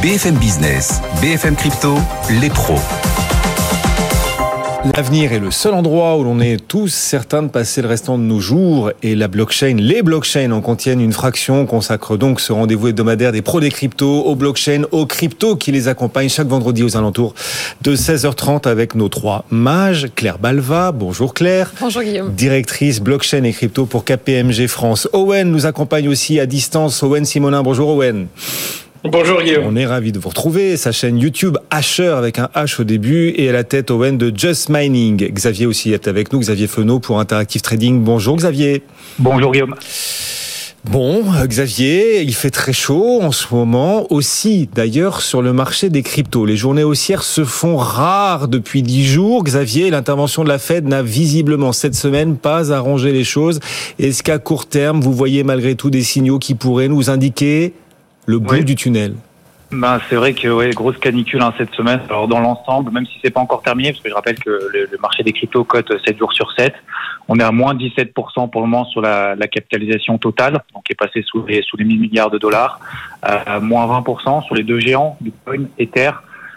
BFM Business, BFM Crypto, les pros. L'avenir est le seul endroit où l'on est tous certains de passer le restant de nos jours et la blockchain, les blockchains en contiennent une fraction, consacre donc ce rendez-vous hebdomadaire des pros des cryptos aux blockchains, aux cryptos qui les accompagnent chaque vendredi aux alentours de 16h30 avec nos trois mages. Claire Balva, bonjour Claire. Bonjour Guillaume. Directrice blockchain et crypto pour KPMG France. Owen nous accompagne aussi à distance. Owen Simonin, bonjour Owen. Bonjour Guillaume. On est ravi de vous retrouver. Sa chaîne YouTube Asher avec un H au début et à la tête Owen de Just Mining. Xavier aussi est avec nous. Xavier Fenot pour Interactive Trading. Bonjour Xavier. Bonjour Guillaume. Bon, Xavier, il fait très chaud en ce moment, aussi d'ailleurs sur le marché des cryptos. Les journées haussières se font rares depuis dix jours. Xavier, l'intervention de la Fed n'a visiblement cette semaine pas arrangé les choses. Est-ce qu'à court terme, vous voyez malgré tout des signaux qui pourraient nous indiquer le bout du tunnel. Ben, c'est vrai que ouais, grosse canicule hein, cette semaine. Alors dans l'ensemble, même si c'est pas encore terminé, parce que je rappelle que le, marché des cryptos cote 7 jours sur 7, on est à moins 17% pour le moment sur la, la capitalisation totale, donc qui est passé sous les, sous les 1000 milliards de dollars, euh, moins 20% sur les deux géants, Bitcoin, Ether.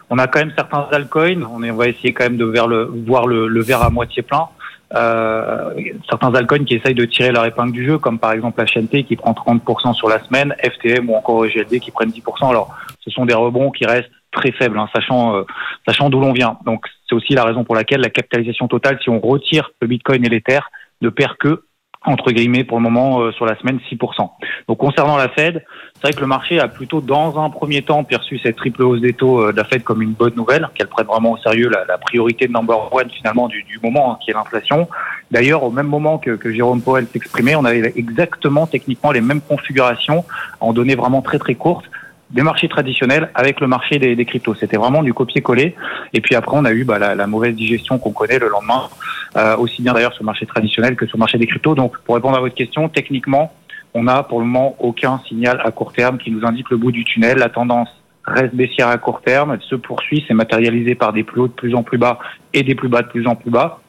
On a quand même certains altcoins, on, est, on va essayer quand même de voir le, voir le, le verre à moitié plein. Euh, certains altcoins qui essayent de tirer leur épingle du jeu, comme par exemple HNT qui prend 30% sur la semaine, FTM ou encore GLD qui prennent 10%. Alors, ce sont des rebonds qui restent très faibles, hein, sachant, euh, sachant d'où l'on vient. Donc, c'est aussi la raison pour laquelle la capitalisation totale, si on retire le Bitcoin et l'Ether, ne perd que entre guillemets pour le moment euh, sur la semaine 6%. Donc concernant la Fed, c'est vrai que le marché a plutôt dans un premier temps perçu cette triple hausse des taux euh, de la Fed comme une bonne nouvelle, qu'elle prenne vraiment au sérieux la, priorité de number one finalement du, du moment, hein, qui est l'inflation. D'ailleurs, au même moment que, que Jérôme Powell s'exprimait, on avait exactement techniquement les mêmes configurations en données vraiment très très courtes des marchés traditionnels avec le marché des, cryptos. C'était vraiment du copier-coller. Et puis après, on a eu bah, la, la, mauvaise digestion qu'on connaît le lendemain, euh, aussi bien d'ailleurs sur le marché traditionnel que sur le marché des cryptos. Donc, pour répondre à votre question, techniquement, on n'a pour le moment aucun signal à court terme qui nous indique le bout du tunnel. La tendance reste baissière à court terme, elle se poursuit, c'est matérialisé par des plus hauts de plus en plus bas et des plus bas de plus en plus bas.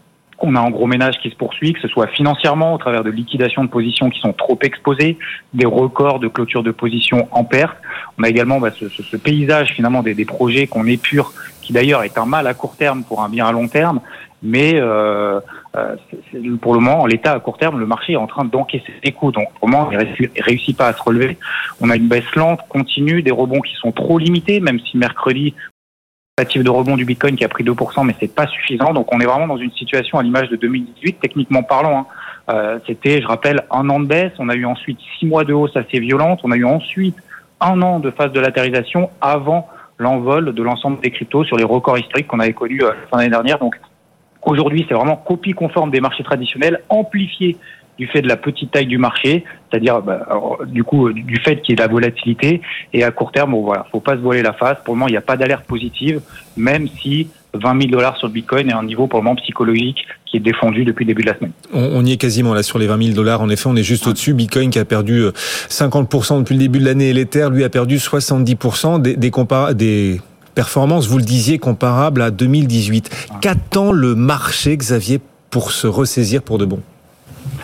On a un gros ménage qui se poursuit, que ce soit financièrement au travers de liquidations de positions qui sont trop exposées, des records de clôture de positions en perte. On a également bah, ce, paysage finalement des, des projets qu'on épure, qui d'ailleurs est un mal à court terme pour un bien à long terme. Mais euh, euh, pour le moment, en l'état à court terme, le marché est en train d'encaisser des coups. Donc pour le moment, il ne réussit pas à se relever. On a une baisse lente, continue, des rebonds qui sont trop limités, même si mercredi, de rebond du Bitcoin qui a pris 2%, mais c'est pas suffisant. Donc on est vraiment dans une situation à l'image de 2018, techniquement parlant. Hein. Euh, C'était, je rappelle, un an de baisse. On a eu ensuite six mois de hausse assez violente. On a eu ensuite un an de phase de latérisation avant l'envol de l'ensemble des cryptos sur les records historiques qu'on avait connus euh, fin d'année dernière. Donc aujourd'hui, c'est vraiment copie conforme des marchés traditionnels, amplifié du fait de la petite taille du marché, c'est-à-dire bah, du coup du fait qu'il y ait de la volatilité et à court terme, bon, voilà, faut pas se voiler la face. Pour le moment, il n'y a pas d'alerte positive, même si 20 000 dollars sur le Bitcoin est un niveau pour le moment psychologique qui est défendu depuis le début de la semaine. On, y est quasiment là sur les 20 000 dollars. En effet, on est juste au-dessus. Bitcoin qui a perdu 50% depuis le début de l'année et l'Ether, lui, a perdu 70% des, des performances, vous le disiez, comparables à 2018. Qu'attend le marché, Xavier, pour se ressaisir pour de bon?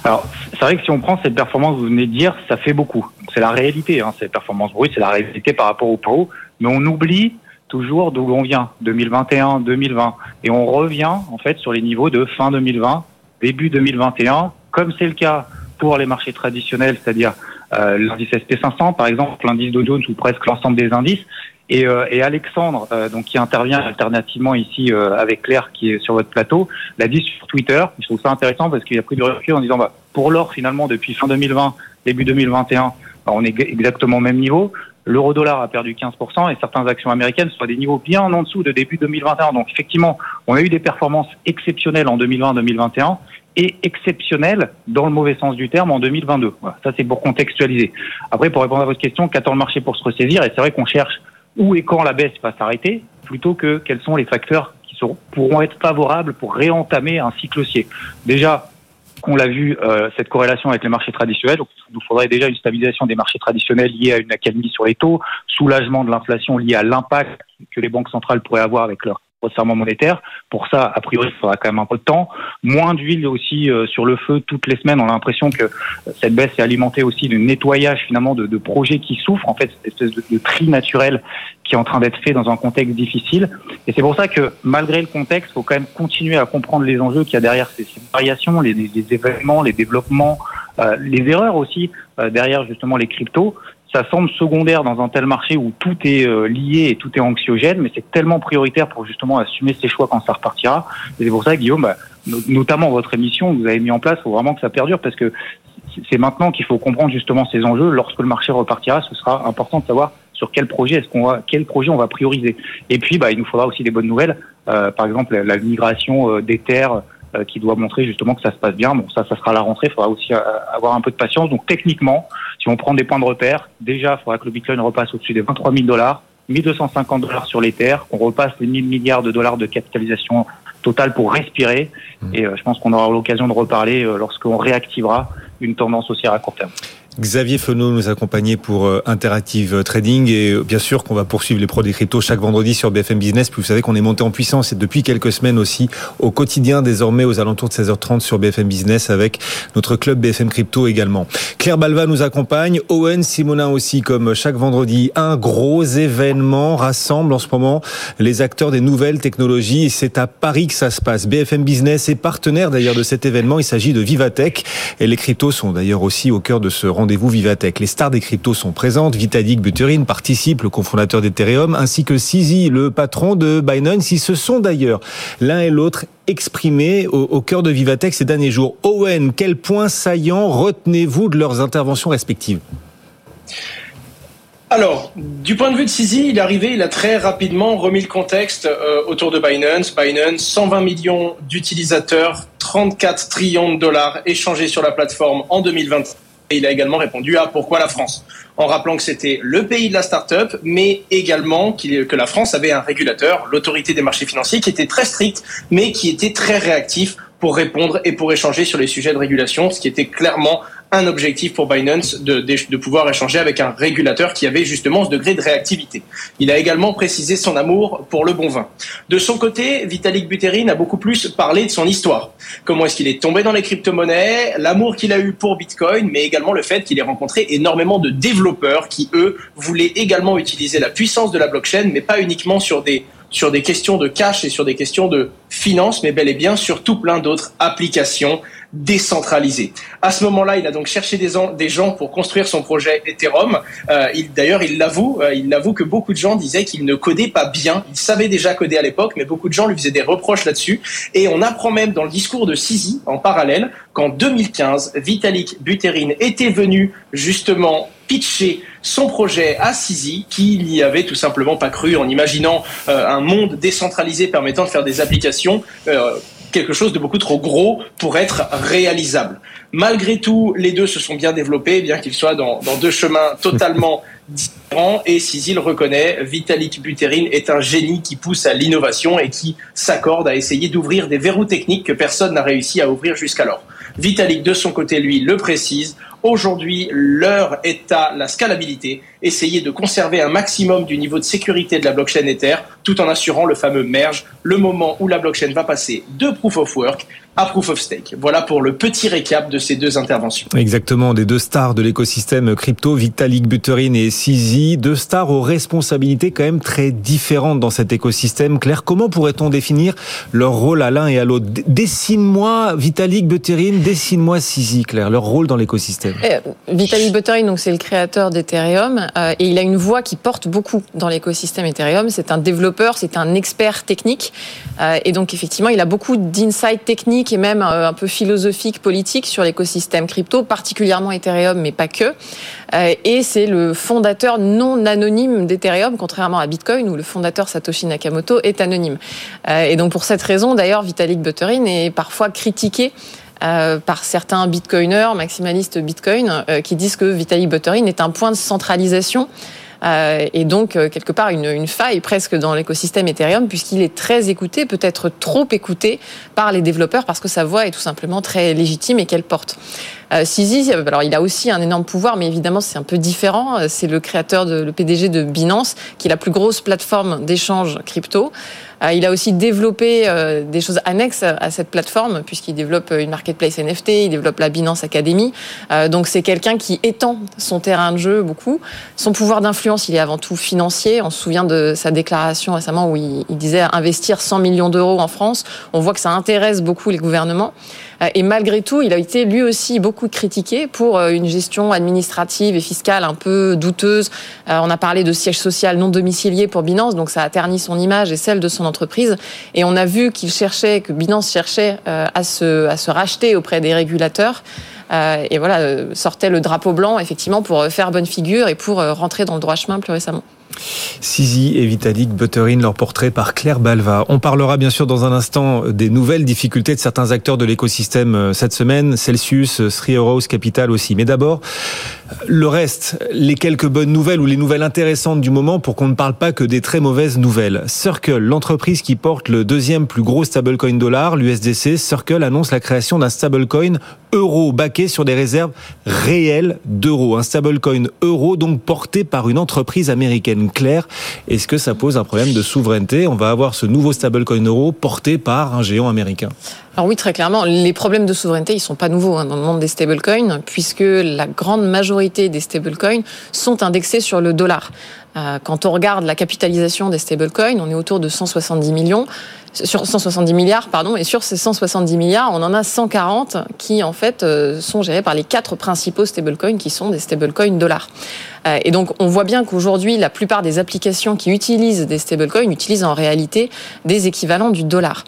Alors, c'est vrai que si on prend cette performance, vous venez de dire, ça fait beaucoup. C'est la réalité, hein, cette performance brute, c'est la réalité par rapport au PO. Mais on oublie toujours d'où on vient, 2021, 2020. Et on revient, en fait, sur les niveaux de fin 2020, début 2021, comme c'est le cas pour les marchés traditionnels, c'est-à-dire euh, l'indice SP500, par exemple, l'indice Dow Jones ou presque l'ensemble des indices. Et, euh, et Alexandre, euh, donc qui intervient alternativement ici euh, avec Claire qui est sur votre plateau, l'a dit sur Twitter. Je trouve ça intéressant parce qu'il a pris du recul en disant bah, pour l'or finalement depuis fin 2020, début 2021, bah, on est exactement au même niveau. L'euro dollar a perdu 15% et certaines actions américaines sont à des niveaux bien en dessous de début 2021. Donc effectivement, on a eu des performances exceptionnelles en 2020-2021 et exceptionnelles dans le mauvais sens du terme en 2022. Voilà, ça c'est pour contextualiser. Après, pour répondre à votre question, qu'attend le marché pour se ressaisir? Et c'est vrai qu'on cherche où et quand la baisse va s'arrêter, plutôt que quels sont les facteurs qui seront, pourront être favorables pour réentamer un cycle haussier. Déjà, on l'a vu, euh, cette corrélation avec les marchés traditionnels. Donc, il nous faudrait déjà une stabilisation des marchés traditionnels liée à une accalmie sur les taux, soulagement de l'inflation lié à l'impact que les banques centrales pourraient avoir avec leur monétaire. Pour ça, a priori, il faudra quand même un peu de temps. Moins d'huile aussi euh, sur le feu toutes les semaines. On a l'impression que cette baisse est alimentée aussi du nettoyage finalement de, de, projets qui souffrent. En fait, cette espèce de, de tri naturel qui est en train d'être fait dans un contexte difficile. Et c'est pour ça que malgré le contexte, il faut quand même continuer à comprendre les enjeux qu'il y a derrière ces, variations, les, les, événements, les développements, euh, les erreurs aussi euh, derrière justement les cryptos ça semble secondaire dans un tel marché où tout est euh, lié et tout est anxiogène, mais c'est tellement prioritaire pour justement assumer ses choix quand ça repartira. Et c'est pour ça, Guillaume, bah, notamment votre émission, vous avez mis en place, faut vraiment que ça perdure parce que c'est maintenant qu'il faut comprendre justement ces enjeux. Lorsque le marché repartira, ce sera important de savoir sur quel projet est-ce qu'on va, quel projet on va prioriser. Et puis, bah, il nous faudra aussi des bonnes nouvelles. Euh, par exemple, la, migration euh, des terres euh, qui doit montrer justement que ça se passe bien. Bon, ça, ça sera la rentrée. Il faudra aussi euh, avoir un peu de patience. Donc, techniquement, si on prend des points de repère, déjà, il faudra que le Bitcoin repasse au-dessus des 23 000 dollars, 1250 dollars sur les terres, qu'on repasse les 1000 milliards de dollars de capitalisation totale pour respirer. Mmh. Et euh, je pense qu'on aura l'occasion de reparler lorsqu'on réactivera une tendance haussière à court terme. Xavier Fenot nous accompagnait pour euh, Interactive Trading et euh, bien sûr qu'on va poursuivre les pros des cryptos chaque vendredi sur BFM Business. Puis vous savez qu'on est monté en puissance et depuis quelques semaines aussi au quotidien désormais aux alentours de 16h30 sur BFM Business avec notre club BFM Crypto également. Claire Balva nous accompagne, Owen Simonin aussi comme chaque vendredi. Un gros événement rassemble en ce moment les acteurs des nouvelles technologies et c'est à Paris que ça se passe. BFM Business est partenaire d'ailleurs de cet événement. Il s'agit de Vivatech et les cryptos sont d'ailleurs aussi au cœur de ce rendez rendez-vous. Les stars des cryptos sont présentes. Vitalik Buterin participe, le cofondateur d'Ethereum, ainsi que Sizi, le patron de Binance. Ils se sont d'ailleurs l'un et l'autre exprimés au, cœur de Vivatech ces derniers jours. Owen, quel point saillant retenez-vous de leurs interventions respectives? Alors, du point de vue de Sisi, il est arrivé, il a très rapidement remis le contexte euh, autour de Binance. Binance, 120 millions d'utilisateurs, 34 trillions de dollars échangés sur la plateforme en 2020. Et il a également répondu à pourquoi la France, en rappelant que c'était le pays de la start-up, mais également que la France avait un régulateur, l'autorité des marchés financiers, qui était très strict, mais qui était très réactif pour répondre et pour échanger sur les sujets de régulation, ce qui était clairement un objectif pour Binance de, de, de, pouvoir échanger avec un régulateur qui avait justement ce degré de réactivité. Il a également précisé son amour pour le bon vin. De son côté, Vitalik Buterin a beaucoup plus parlé de son histoire. Comment est-ce qu'il est tombé dans les crypto-monnaies, l'amour qu'il a eu pour Bitcoin, mais également le fait qu'il ait rencontré énormément de développeurs qui, eux, voulaient également utiliser la puissance de la blockchain, mais pas uniquement sur des sur des questions de cash et sur des questions de finance, mais bel et bien sur tout plein d'autres applications décentralisé. À ce moment-là, il a donc cherché des, gens pour construire son projet Ethereum. Euh, D'ailleurs, il l'avoue, euh, il l'avoue que beaucoup de gens disaient qu'il ne codait pas bien. Il savait déjà coder à l'époque, mais beaucoup de gens lui faisaient des reproches là-dessus. Et on apprend même dans le discours de Sisi, en parallèle, qu'en 2015, Vitalik Buterin était venu justement pitcher son projet à Sisi, qui n'y avait tout simplement pas cru en imaginant euh, un monde décentralisé permettant de faire des applications euh, quelque chose de beaucoup trop gros pour être réalisable. Malgré tout, les deux se sont bien développés, bien qu'ils soient dans, dans, deux chemins totalement différents. Et Sisi le reconnaît, Vitalik Buterin est un génie qui pousse à l'innovation et qui s'accorde à essayer d'ouvrir des verrous techniques que personne n'a réussi à ouvrir jusqu'alors. Vitalik, de son côté, lui, le précise. Aujourd'hui, l'heure est à la scalabilité, essayer de conserver un maximum du niveau de sécurité de la blockchain Ether, tout en assurant le fameux merge, le moment où la blockchain va passer de proof of work à Proof of Stake. Voilà pour le petit récap de ces deux interventions. Exactement, des deux stars de l'écosystème crypto, Vitalik Buterin et Sizi, deux stars aux responsabilités quand même très différentes dans cet écosystème. Claire, comment pourrait-on définir leur rôle à l'un et à l'autre? Dessine-moi Vitalik Buterin, dessine-moi Sizi, Claire, leur rôle dans l'écosystème. Euh, Vitalik Buterin, donc c'est le créateur d'Ethereum euh, et il a une voix qui porte beaucoup dans l'écosystème Ethereum. C'est un développeur, c'est un expert technique euh, et donc effectivement, il a beaucoup d'insights techniques et même euh, un peu philosophique, politique sur l'écosystème crypto, particulièrement Ethereum, mais pas que. Euh, et c'est le fondateur non anonyme d'Ethereum, contrairement à Bitcoin, où le fondateur Satoshi Nakamoto est anonyme. Et donc pour cette raison, d'ailleurs, Vitalik Buterin est parfois critiqué par certains bitcoiners, maximalistes bitcoin, qui disent que Vitalik Buterin est un point de centralisation euh, et donc euh, quelque part une, une faille presque dans l'écosystème Ethereum puisqu'il est très écouté, peut-être trop écouté par les développeurs parce que sa voix est tout simplement très légitime et qu'elle porte. Euh, alors il a aussi un énorme pouvoir, mais évidemment c'est un peu différent. C'est le créateur, de, le PDG de Binance, qui est la plus grosse plateforme d'échange crypto. Euh, il a aussi développé euh, des choses annexes à cette plateforme, puisqu'il développe une marketplace NFT, il développe la Binance Academy. Euh, donc c'est quelqu'un qui étend son terrain de jeu beaucoup. Son pouvoir d'influence, il est avant tout financier. On se souvient de sa déclaration récemment où il, disait investir 100 millions d'euros en France. On voit que ça intéresse beaucoup les gouvernements. Et malgré tout, il a été lui aussi beaucoup critiqué pour une gestion administrative et fiscale un peu douteuse. On a parlé de siège social non domicilié pour Binance, donc ça a terni son image et celle de son entreprise. Et on a vu qu'il cherchait, que Binance cherchait euh, à se, à se racheter auprès des régulateurs. Euh, et voilà, euh, sortait le drapeau blanc, effectivement, pour faire bonne figure et pour rentrer dans le droit chemin plus récemment. Sizi et Vitalik Buterin, leur portrait par Claire Balva. On parlera bien sûr dans un instant des nouvelles difficultés de certains acteurs de l'écosystème cette semaine, Celsius, Three Arrows Capital aussi. Mais d'abord, le reste, les quelques bonnes nouvelles ou les nouvelles intéressantes du moment pour qu'on ne parle pas que des très mauvaises nouvelles. Circle, l'entreprise qui porte le deuxième plus gros stablecoin dollar, l'USDC, Circle annonce la création d'un stablecoin euro baqué sur des réserves réelles d'euros. Un stablecoin euro donc porté par une entreprise américaine claire. Est-ce que ça pose un problème de souveraineté? On va avoir ce nouveau stablecoin euro porté par un géant américain. Alors oui, très clairement, les problèmes de souveraineté, ils sont pas nouveaux hein, dans le monde des stablecoins, puisque la grande majorité des stablecoins sont indexés sur le dollar. Euh, quand on regarde la capitalisation des stablecoins, on est autour de 170 millions, sur 170 milliards, pardon, et sur ces 170 milliards, on en a 140 qui en fait euh, sont gérés par les quatre principaux stablecoins qui sont des stablecoins dollars. Euh, et donc on voit bien qu'aujourd'hui, la plupart des applications qui utilisent des stablecoins utilisent en réalité des équivalents du dollar.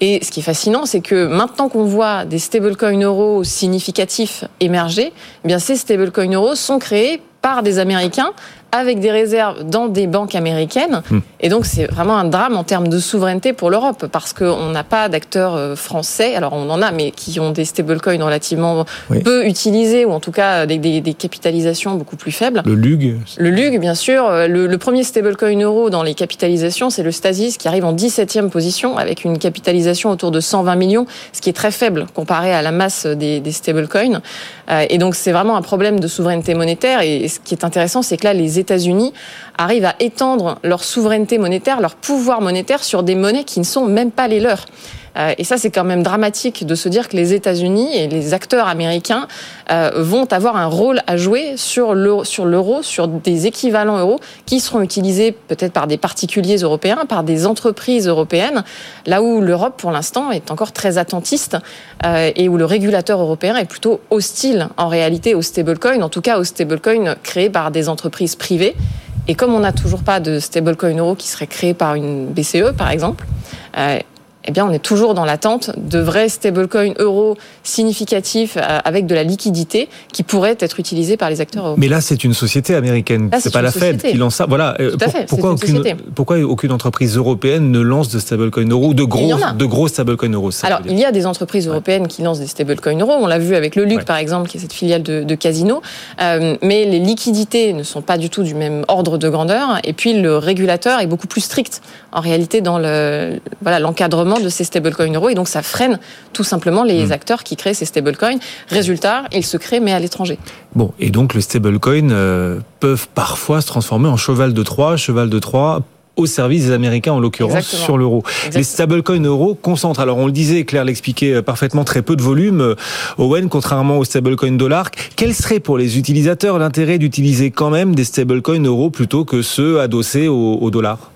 Et ce qui est fascinant, c'est que maintenant qu'on voit des stablecoins euros significatifs émerger, eh bien ces stablecoins euros sont créés par des Américains avec des réserves dans des banques américaines. Hmm. Et donc, c'est vraiment un drame en termes de souveraineté pour l'Europe, parce qu'on n'a pas d'acteurs euh, français, alors on en a, mais qui ont des stablecoins relativement peu utilisés, ou en tout cas des, des, des, capitalisations beaucoup plus faibles. Le LUG Le LUG, bien sûr. Euh, le, le premier stablecoin euro dans les capitalisations, c'est le Stasis, qui arrive en 17e position, avec une capitalisation autour de 120 millions, ce qui est très faible comparé à la masse des, des stablecoins. Euh, et donc, c'est vraiment un problème de souveraineté monétaire. Et ce qui est intéressant, c'est que là, les États-Unis arrivent à étendre leur souveraineté monétaire, leur pouvoir monétaire sur des monnaies qui ne sont même pas les leurs. Euh, et ça, c'est quand même dramatique de se dire que les États-Unis et les acteurs américains euh, vont avoir un rôle à jouer sur l'euro, sur, des équivalents euros qui seront utilisés peut-être par des particuliers européens, par des entreprises européennes, là où l'Europe, pour l'instant, est encore très attentiste euh, et où le régulateur européen est plutôt hostile en réalité aux stablecoins, en tout cas aux stablecoins créés par des entreprises privées. Et comme on n'a toujours pas de stablecoin euro qui serait créé par une BCE, par exemple, eh bien, on est toujours dans l'attente de vrais stablecoins euros significatifs euh, avec de la liquidité qui pourraient être utilisés par les acteurs européens. Mais là, c'est une société américaine. C'est pas la Fed qui lance ça. Voilà. Euh, pourquoi, aucune, pourquoi aucune entreprise européenne ne lance de stablecoins euros, de gros, de gros stablecoins euros Alors, il y a des entreprises européennes qui lancent des stablecoins euros. On l'a vu avec le LUC, par exemple, qui est cette filiale de, Casino. Euh, mais les liquidités ne sont pas du tout du même ordre de grandeur. Et puis, le régulateur est beaucoup plus strict, en réalité, dans le, voilà, l'encadrement de ces stablecoins euros et donc ça freine tout simplement les hmm. acteurs qui créent ces stablecoins. Résultat, ils se créent mais à l'étranger. Bon, et donc les stablecoins euh, peuvent parfois se transformer en cheval de Troie, cheval de Troie au service des Américains en l'occurrence sur l'euro. Les stablecoins euros concentrent, alors on le disait, Claire l'expliquait euh, parfaitement, très peu de volume, euh, Owen, contrairement aux stablecoins dollars. Quel serait pour les utilisateurs l'intérêt d'utiliser quand même des stablecoins euros plutôt que ceux adossés au, au dollar?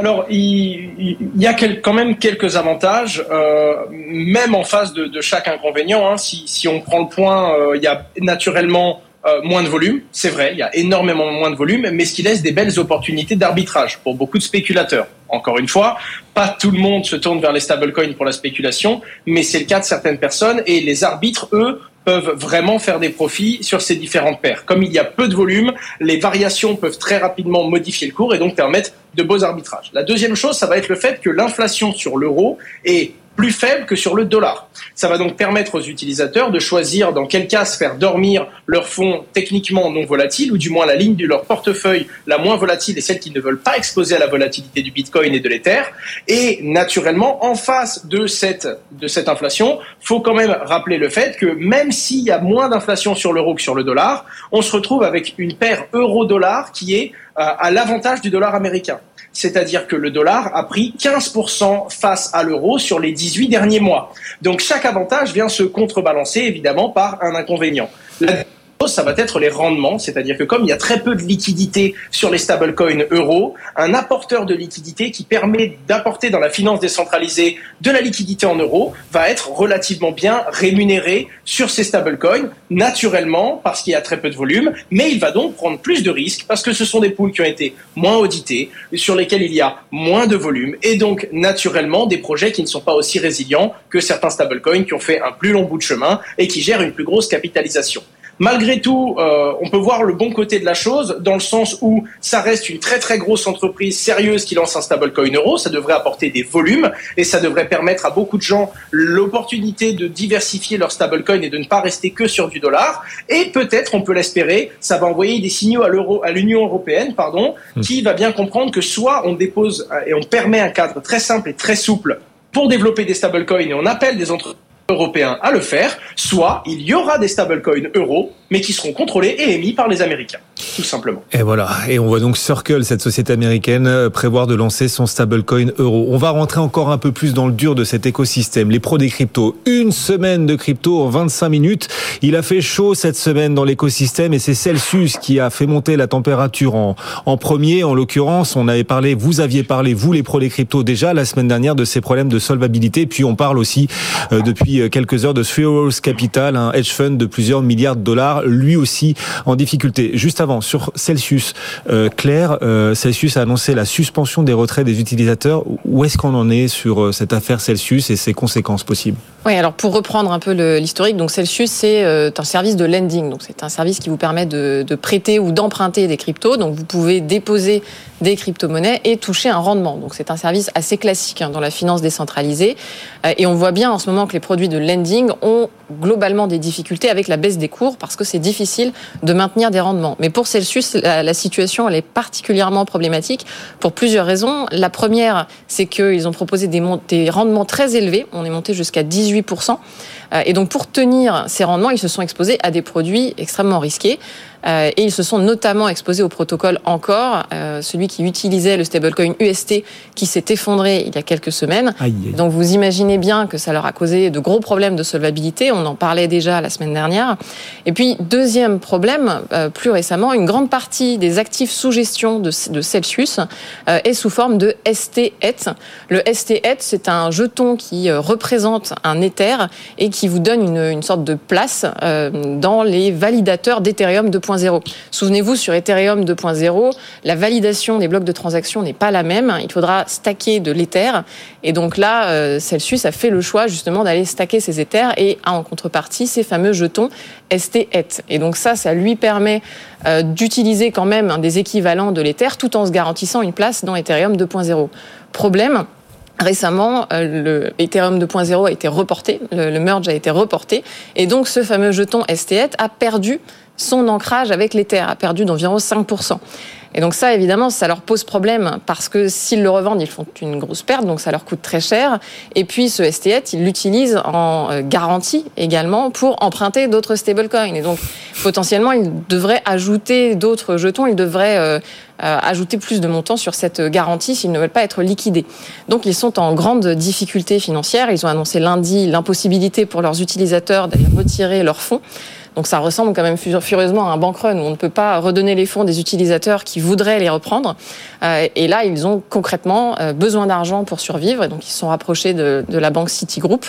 Alors, il, y a quand même quelques avantages, euh, même en face de, chaque inconvénient. Hein. si, on prend le point, euh, il y a naturellement euh, moins de volume, c'est vrai, il y a énormément moins de volume, mais ce qui laisse des belles opportunités d'arbitrage pour beaucoup de spéculateurs. Encore une fois, pas tout le monde se tourne vers les stablecoins pour la spéculation, mais c'est le cas de certaines personnes et les arbitres, eux, peuvent vraiment faire des profits sur ces différentes paires. Comme il y a peu de volume, les variations peuvent très rapidement modifier le cours et donc permettre de beaux arbitrages. La deuxième chose, ça va être le fait que l'inflation sur l'euro est plus faible que sur le dollar. Ça va donc permettre aux utilisateurs de choisir dans quel cas se faire dormir leurs fonds techniquement non volatiles, ou du moins la ligne de leur portefeuille la moins volatile et celle qu'ils ne veulent pas exposer à la volatilité du Bitcoin et de l'Ether. Et naturellement, en face de cette, de cette inflation, faut quand même rappeler le fait que même s'il y a moins d'inflation sur l'euro que sur le dollar, on se retrouve avec une paire euro-dollar qui est euh, à l'avantage du dollar américain c'est-à-dire que le dollar a pris 15% face à l'euro sur les 18 derniers mois. Donc chaque avantage vient se contrebalancer évidemment par un inconvénient ça va être les rendements, c'est-à-dire que comme il y a très peu de liquidité sur les stablecoins euros, un apporteur de liquidité qui permet d'apporter dans la finance décentralisée de la liquidité en euros va être relativement bien rémunéré sur ces stablecoins, naturellement parce qu'il y a très peu de volume, mais il va donc prendre plus de risques parce que ce sont des poules qui ont été moins auditées, sur lesquelles il y a moins de volume, et donc naturellement des projets qui ne sont pas aussi résilients que certains stablecoins qui ont fait un plus long bout de chemin et qui gèrent une plus grosse capitalisation. Malgré tout, euh, on peut voir le bon côté de la chose, dans le sens où ça reste une très très grosse entreprise sérieuse qui lance un stablecoin euro, ça devrait apporter des volumes et ça devrait permettre à beaucoup de gens l'opportunité de diversifier leur stablecoin et de ne pas rester que sur du dollar. Et peut-être, on peut l'espérer, ça va envoyer des signaux à l'euro, à l'Union européenne, pardon, hmm. qui va bien comprendre que soit on dépose euh, et on permet un cadre très simple et très souple pour développer des stablecoins et on appelle des entreprises européens à le faire, soit il y aura des stablecoins euros, mais qui seront contrôlés et émis par les Américains, tout simplement. Et voilà, et on voit donc Circle, cette société américaine, euh, prévoir de lancer son stablecoin euro. On va rentrer encore un peu plus dans le dur de cet écosystème. Les pros des cryptos, une semaine de crypto en 25 minutes. Il a fait chaud cette semaine dans l'écosystème et c'est Celsius qui a fait monter la température en, en premier. En l'occurrence, on avait parlé, vous aviez parlé, vous les pros des cryptos déjà la semaine dernière de ces problèmes de solvabilité. Puis on parle aussi euh, depuis euh, quelques heures de Three Capital, un hedge fund de plusieurs milliards de dollars, lui aussi en difficulté. Juste avant, sur Celsius, euh, Claire, euh, Celsius a annoncé la suspension des retraits des utilisateurs. Où est-ce qu'on en est sur cette affaire Celsius et ses conséquences possibles? Oui, alors pour reprendre un peu l'historique, donc Celsius c'est un service de lending, donc c'est un service qui vous permet de, prêter ou d'emprunter des cryptos. Donc vous pouvez déposer des crypto-monnaies et toucher un rendement. Donc c'est un service assez classique hein, dans la finance décentralisée. Et on voit bien en ce moment que les produits de lending ont globalement des difficultés avec la baisse des cours parce que c'est difficile de maintenir des rendements. Mais pour Celsius, la, situation elle est particulièrement problématique pour plusieurs raisons. La première, c'est qu'ils ont proposé des, des rendements très élevés. On est monté jusqu'à 18%. Euh, et donc pour tenir ces rendements, ils se sont exposés à des produits extrêmement risqués. Euh, et ils se sont notamment exposés au protocole encore, euh, celui qui utilisait le stablecoin UST qui s'est effondré il y a quelques semaines. Donc vous imaginez bien que ça leur a causé de gros problèmes de solvabilité. On en parlait déjà la semaine dernière. Et puis deuxième problème, plus récemment, une grande partie des actifs sous gestion de, de Celsius est sous forme de ST-ETH. Le ST-ETH, c'est un jeton qui représente un Ether et qui vous donne une, une sorte de place euh, dans les validateurs d'Ethereum 2.0. Souvenez-vous, sur Ethereum 2.0, la validation des blocs de transactions n'est pas la même. Il faudra stacker de l'Ether. Et donc là, euh, Celsius a fait le choix justement d'aller stacker ses Ethers et a en contrepartie ces fameux jetons ST-ETH. Et donc ça, ça lui permet euh, d'utiliser quand même des équivalents de l'Ether tout en se garantissant une place dans Ethereum 2.0. Problème, Récemment, euh, le Ethereum 2.0 a été reporté, le, merge a été reporté, et donc ce fameux jeton STET a perdu son ancrage avec l'Ether, a perdu d'environ 5%. Et donc ça, évidemment, ça leur pose problème parce que s'ils le revendent, ils font une grosse perte, donc ça leur coûte très cher. Et puis ce STET, ils l'utilisent en euh, garantie également pour emprunter d'autres stablecoins. Et donc potentiellement, ils devraient ajouter d'autres jetons, ils devraient euh, euh, ajouter plus de montants sur cette garantie s'ils ne veulent pas être liquidés. Donc ils sont en grande difficulté financière. Ils ont annoncé lundi l'impossibilité pour leurs utilisateurs d'aller retirer leurs fonds. Donc ça ressemble quand même furieusement à un bank run où on ne peut pas redonner les fonds des utilisateurs qui voudraient les reprendre. Euh, et là, ils ont concrètement euh, besoin d'argent pour survivre. Et donc ils sont rapprochés de, de la banque Citigroup.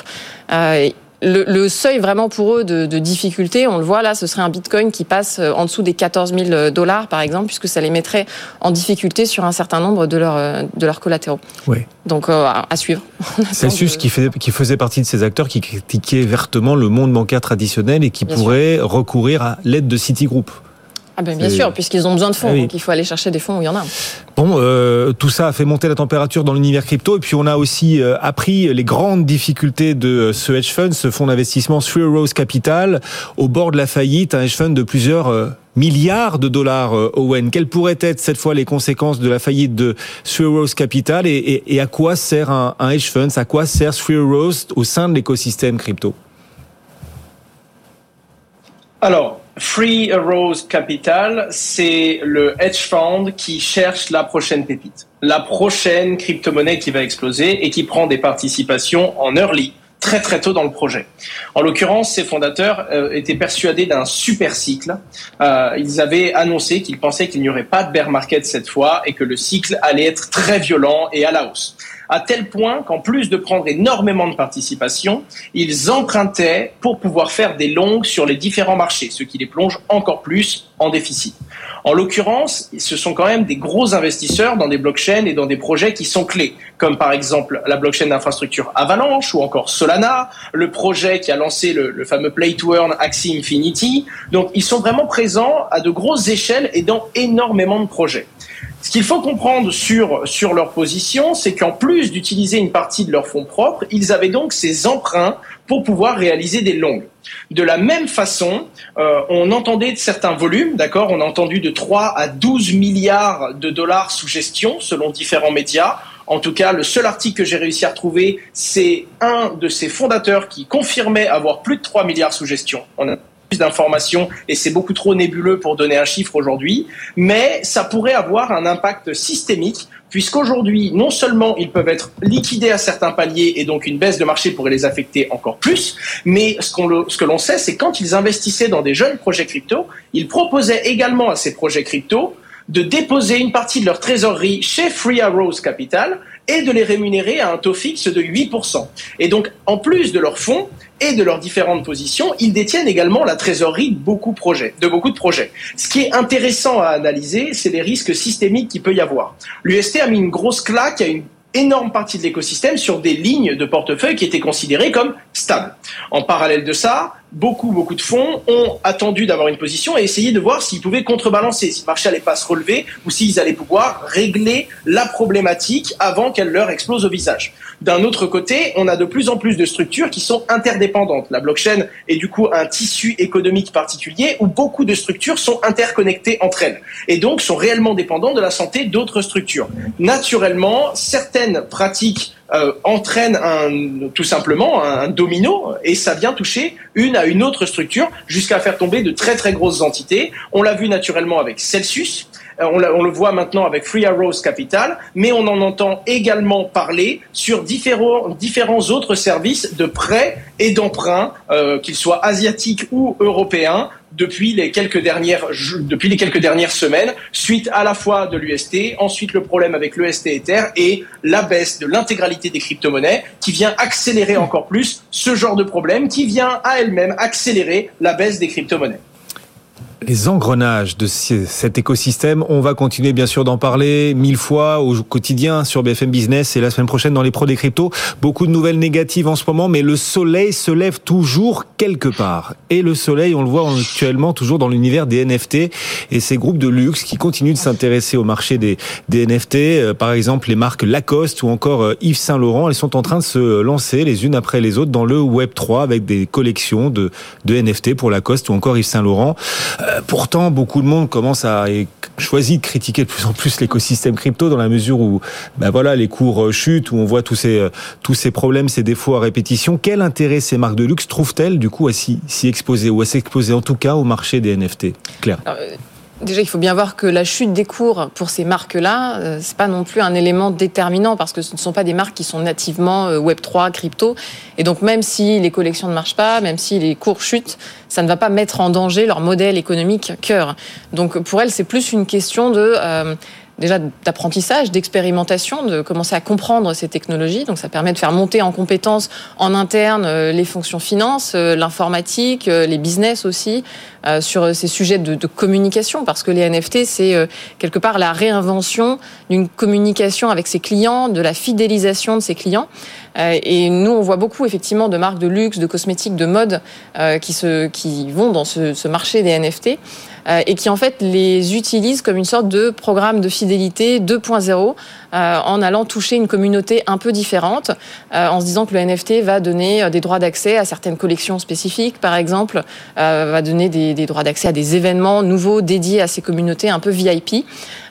Euh, le, le, seuil vraiment pour eux de, de, difficulté, on le voit là, ce serait un Bitcoin qui passe euh, en dessous des 14 000 dollars par exemple, puisque ça les mettrait en difficulté sur un certain nombre de leurs euh, de leurs collatéraux. Oui. Donc euh, à suivre. Celsius qui, fait, qui faisait partie de ces acteurs qui critiquaient vertement le monde bancaire traditionnel et qui pourrait recourir à l'aide de Citigroup. Ah ben bien sûr, puisqu'ils ont besoin de fonds, ah donc il faut aller chercher des fonds où il y en a. Bon, euh, tout ça a fait monter la température dans l'univers crypto, et puis on a aussi euh, appris les grandes difficultés de ce hedge fund, ce fonds d'investissement Three Rose Capital, au bord de la faillite, un hedge fund de plusieurs euh, milliards de dollars, Owen. Quelles pourraient être cette fois les conséquences de la faillite de Three Rose Capital, et, et, à quoi sert un, un hedge fund? À quoi sert Three Rose au sein de l'écosystème crypto? Alors, Free Rose Capital, c'est le hedge fund qui cherche la prochaine pépite, la prochaine crypto-monnaie qui va exploser et qui prend des participations en early très très tôt dans le projet. En l'occurrence, ces fondateurs euh, étaient persuadés d'un super cycle. Euh, ils avaient annoncé qu'ils pensaient qu'il n'y aurait pas de bear market cette fois et que le cycle allait être très violent et à la hausse à tel point qu'en plus de prendre énormément de participation, ils empruntaient pour pouvoir faire des longues sur les différents marchés, ce qui les plonge encore plus en déficit. En l'occurrence, ce sont quand même des gros investisseurs dans des blockchains et dans des projets qui sont clés, comme par exemple la blockchain d'infrastructure Avalanche ou encore Solana, le projet qui a lancé le, fameux Play to Earn Axie Infinity. Donc ils sont vraiment présents à de grosses échelles et dans énormément de projets. Ce qu'il faut comprendre sur, sur leur position, c'est qu'en plus d'utiliser une partie de leurs fonds propres, ils avaient donc ces emprunts pour pouvoir réaliser des longues. De la même façon, euh, on entendait de certains volumes, d'accord On a entendu de 3 à 12 milliards de dollars sous gestion, selon différents médias. En tout cas, le seul article que j'ai réussi à retrouver, c'est un de ces fondateurs qui confirmait avoir plus de 3 milliards sous gestion. D'informations et c'est beaucoup trop nébuleux pour donner un chiffre aujourd'hui, mais ça pourrait avoir un impact systémique puisqu'aujourd'hui, non seulement ils peuvent être liquidés à certains paliers et donc une baisse de marché pourrait les affecter encore plus, mais ce, ce que l'on sait, c'est quand ils investissaient dans des jeunes projets crypto, ils proposaient également à ces projets crypto de déposer une partie de leur trésorerie chez Free Arrows Capital et de les rémunérer à un taux fixe de 8%. Et donc, en plus de leurs fonds et de leurs différentes positions, ils détiennent également la trésorerie de beaucoup, de de projets. Ce qui est intéressant à analyser, c'est les risques systémiques qu'il peut y avoir. L'UST a mis une grosse claque à une énorme partie de l'écosystème sur des lignes de portefeuille qui étaient considérées comme stables. En parallèle de ça, beaucoup, beaucoup de fonds ont attendu d'avoir une position et essayé de voir s'ils pouvaient contrebalancer, si le marché allait pas se relever ou s'ils allaient pouvoir régler la problématique avant qu'elle leur explose au visage. D'un autre côté, on a de plus en plus de structures qui sont interdépendantes. La blockchain est du coup un tissu économique particulier où beaucoup de structures sont interconnectées entre elles et donc sont réellement dépendantes de la santé d'autres structures. Naturellement, certaines pratiques euh, un, tout simplement un domino et ça vient toucher une à une autre structure jusqu'à faire tomber de très très grosses entités. On l'a vu naturellement avec Celsius, euh, on, le voit maintenant avec Free Arrows Capital, mais on en entend également parler sur différents, différents autres services de prêts et d'emprunts, euh, qu'ils soient asiatiques ou européens, depuis les quelques dernières depuis les quelques dernières semaines suite à la fois de l'UST, ensuite le problème avec l'UST Ether et la baisse de l'intégralité des crypto-monnaies qui vient accélérer encore plus ce genre de problème qui vient à elle-même accélérer la baisse des crypto-monnaies les engrenages de cet écosystème. On va continuer bien sûr d'en parler mille fois au quotidien sur BFM Business et la semaine prochaine dans les pros des cryptos. Beaucoup de nouvelles négatives en ce moment, mais le soleil se lève toujours quelque part. Et le soleil, on le voit actuellement toujours dans l'univers des NFT et ces groupes de luxe qui continuent de s'intéresser au marché des, NFT. Euh, par exemple, les marques Lacoste ou encore euh, Yves Saint Laurent, elles sont en train de se lancer les unes après les autres dans le Web 3 avec des collections de, de NFT pour Lacoste ou encore Yves Saint Laurent. Euh, euh, pourtant, beaucoup de monde commence à choisir de critiquer de plus en plus l'écosystème crypto dans la mesure où, ben voilà, les cours euh, chutent, où on voit tous ces euh, tous ces problèmes, ces défauts à répétition. Quel intérêt ces marques de luxe trouvent-elles du coup à s'y exposer ou à s'exposer en tout cas au marché des NFT Claire. Déjà, il faut bien voir que la chute des cours pour ces marques-là, euh, c'est pas non plus un élément déterminant parce que ce ne sont pas des marques qui sont nativement euh, Web 3, crypto. Et donc, même si les collections ne marchent pas, même si les cours chutent, ça ne va pas mettre en danger leur modèle économique cœur. Donc, pour elles, c'est plus une question de euh, déjà d'apprentissage, d'expérimentation, de commencer à comprendre ces technologies. Donc ça permet de faire monter en compétences en interne euh, les fonctions finance, euh, l'informatique, euh, les business aussi, sur ces sujets de, de communication, parce que les NFT, c'est quelque part la réinvention d'une communication avec ses clients, de la fidélisation de ses clients. et nous, on voit beaucoup effectivement de marques de luxe, de cosmétiques, de mode qui, se, qui vont dans ce, ce marché des NFT. Euh, et qui en fait les utilise comme une sorte de programme de fidélité 2.0 euh, en allant toucher une communauté un peu différente, euh, en se disant que le NFT va donner des droits d'accès à certaines collections spécifiques, par exemple, va donner des, droits d'accès à des événements nouveaux dédiés à ces communautés un peu VIP.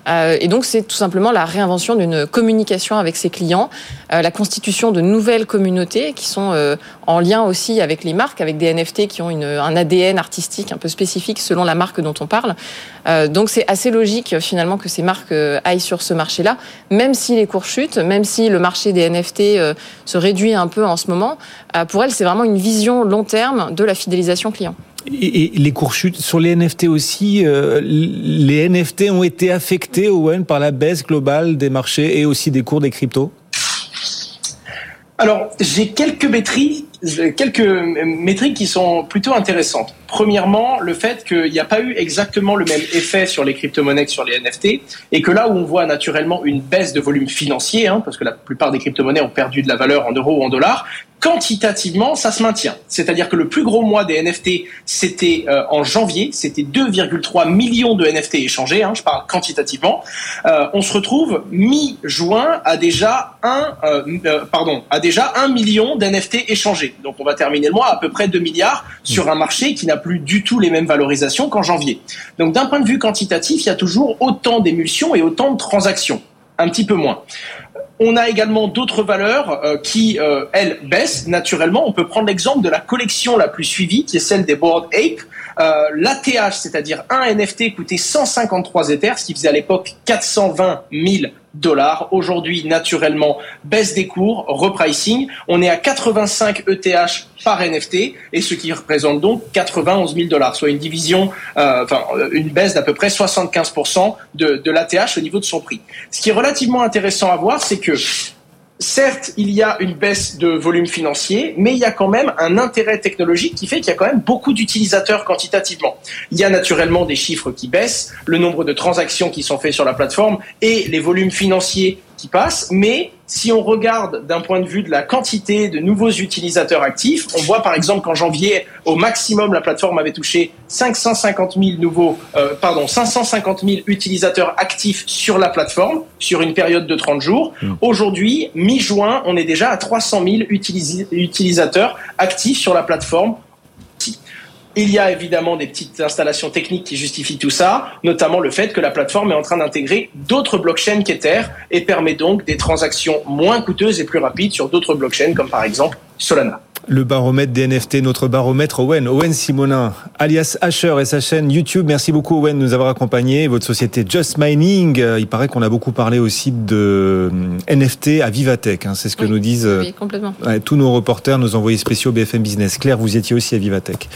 Euh, et donc, c'est tout simplement la réinvention d'une communication avec ses clients, euh, la constitution de nouvelles communautés qui sont euh, en lien aussi avec les marques, avec des NFT qui ont un ADN artistique un peu spécifique selon la marque dont on parle. donc, c'est assez logique finalement que ces marques aillent sur ce marché-là, même si les cours chutent, même si le marché des NFT se réduit un peu en ce moment. pour elles, c'est vraiment une vision long terme de la fidélisation client. Et, les cours chutent sur les NFT aussi. Euh, les NFT ont été affectés, Owen, par la baisse globale des marchés et aussi des cours des cryptos? Alors, j'ai quelques métriques, quelques métriques qui sont plutôt intéressantes. Premièrement, le fait qu'il n'y a pas eu exactement le même effet sur les crypto-monnaies que sur les NFT, et que là où on voit naturellement une baisse de volume financier, hein, parce que la plupart des crypto-monnaies ont perdu de la valeur en euros ou en dollars, quantitativement, ça se maintient. C'est-à-dire que le plus gros mois des NFT, c'était euh, en janvier, c'était 2,3 millions de NFT échangés, hein, je parle quantitativement. Euh, on se retrouve mi-juin à déjà un, euh, pardon, à déjà un million d'NFT échangés. Donc on va terminer le mois à peu près 2 milliards sur un marché qui n'a plus du tout les mêmes valorisations qu'en janvier. Donc d'un point de vue quantitatif, il y a toujours autant d'émulsions et autant de transactions un petit peu moins. On a également d'autres valeurs euh, qui, euh, elles, baissent naturellement. On peut prendre l'exemple de la collection la plus suivie, qui est celle des Board Ape. Euh, L'ATH, c'est-à-dire un NFT, coûtait 153 Ethers, ce qui faisait à l'époque 420 000 dollars. Aujourd'hui, naturellement, baisse des cours, repricing. On est à 85 ETH par NFT et ce qui représente donc 91 000 dollars, soit une division, euh, enfin une baisse d'à peu près 75% de, de l'ATH au niveau de son prix. Ce qui est relativement intéressant à voir, c'est que certes, il y a une baisse de volume financier, mais il y a quand même un intérêt technologique qui fait qu'il y a quand même beaucoup d'utilisateurs quantitativement. Il y a naturellement des chiffres qui baissent, le nombre de transactions qui sont faites sur la plateforme et les volumes financiers qui passent, mais si on regarde d'un point de vue de la quantité de nouveaux utilisateurs actifs, on voit par exemple qu'en janvier, au maximum, la plateforme avait touché 550 000 nouveaux, euh, pardon, 550 000 utilisateurs actifs sur la plateforme sur une période de 30 jours. Mmh. Aujourd'hui, mi-juin, on est déjà à 300 000 utilisateurs actifs sur la plateforme il y a évidemment des petites installations techniques qui justifient tout ça, notamment le fait que la plateforme est en train d'intégrer d'autres blockchains qu'Ether et permet donc des transactions moins coûteuses et plus rapides sur d'autres blockchains comme par exemple Solana. Le baromètre des NFT, notre baromètre Owen, Owen Simonin, alias Asher et sa chaîne YouTube. Merci beaucoup Owen de nous avoir accompagnés. Votre société Just Mining, euh, il paraît qu'on a beaucoup parlé aussi de euh, NFT à Vivatech. Hein. c'est ce que nous disent euh, complètement. tous nos reporters, nos envoyés spéciaux BFM Business. Claire, vous étiez aussi à Vivatech.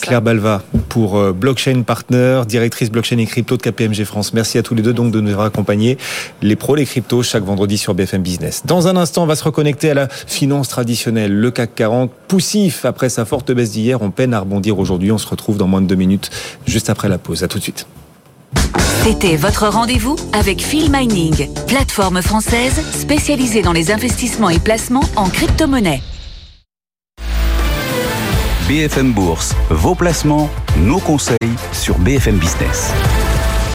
Claire Balva pour Blockchain Partner, directrice blockchain et crypto de KPMG France. Merci à tous les deux donc de nous avoir accompagnés. Les pros, les cryptos, chaque vendredi sur BFM Business. Dans un instant, on va se reconnecter à la finance traditionnelle, le CAC 40 poussif après sa forte baisse d'hier. On peine à rebondir aujourd'hui. On se retrouve dans moins de deux minutes, juste après la pause. À tout de suite. C'était votre rendez-vous avec Phil Mining, plateforme française spécialisée dans les investissements et placements en crypto-monnaie. BFM Bourse, vos placements, nos conseils sur BFM Business.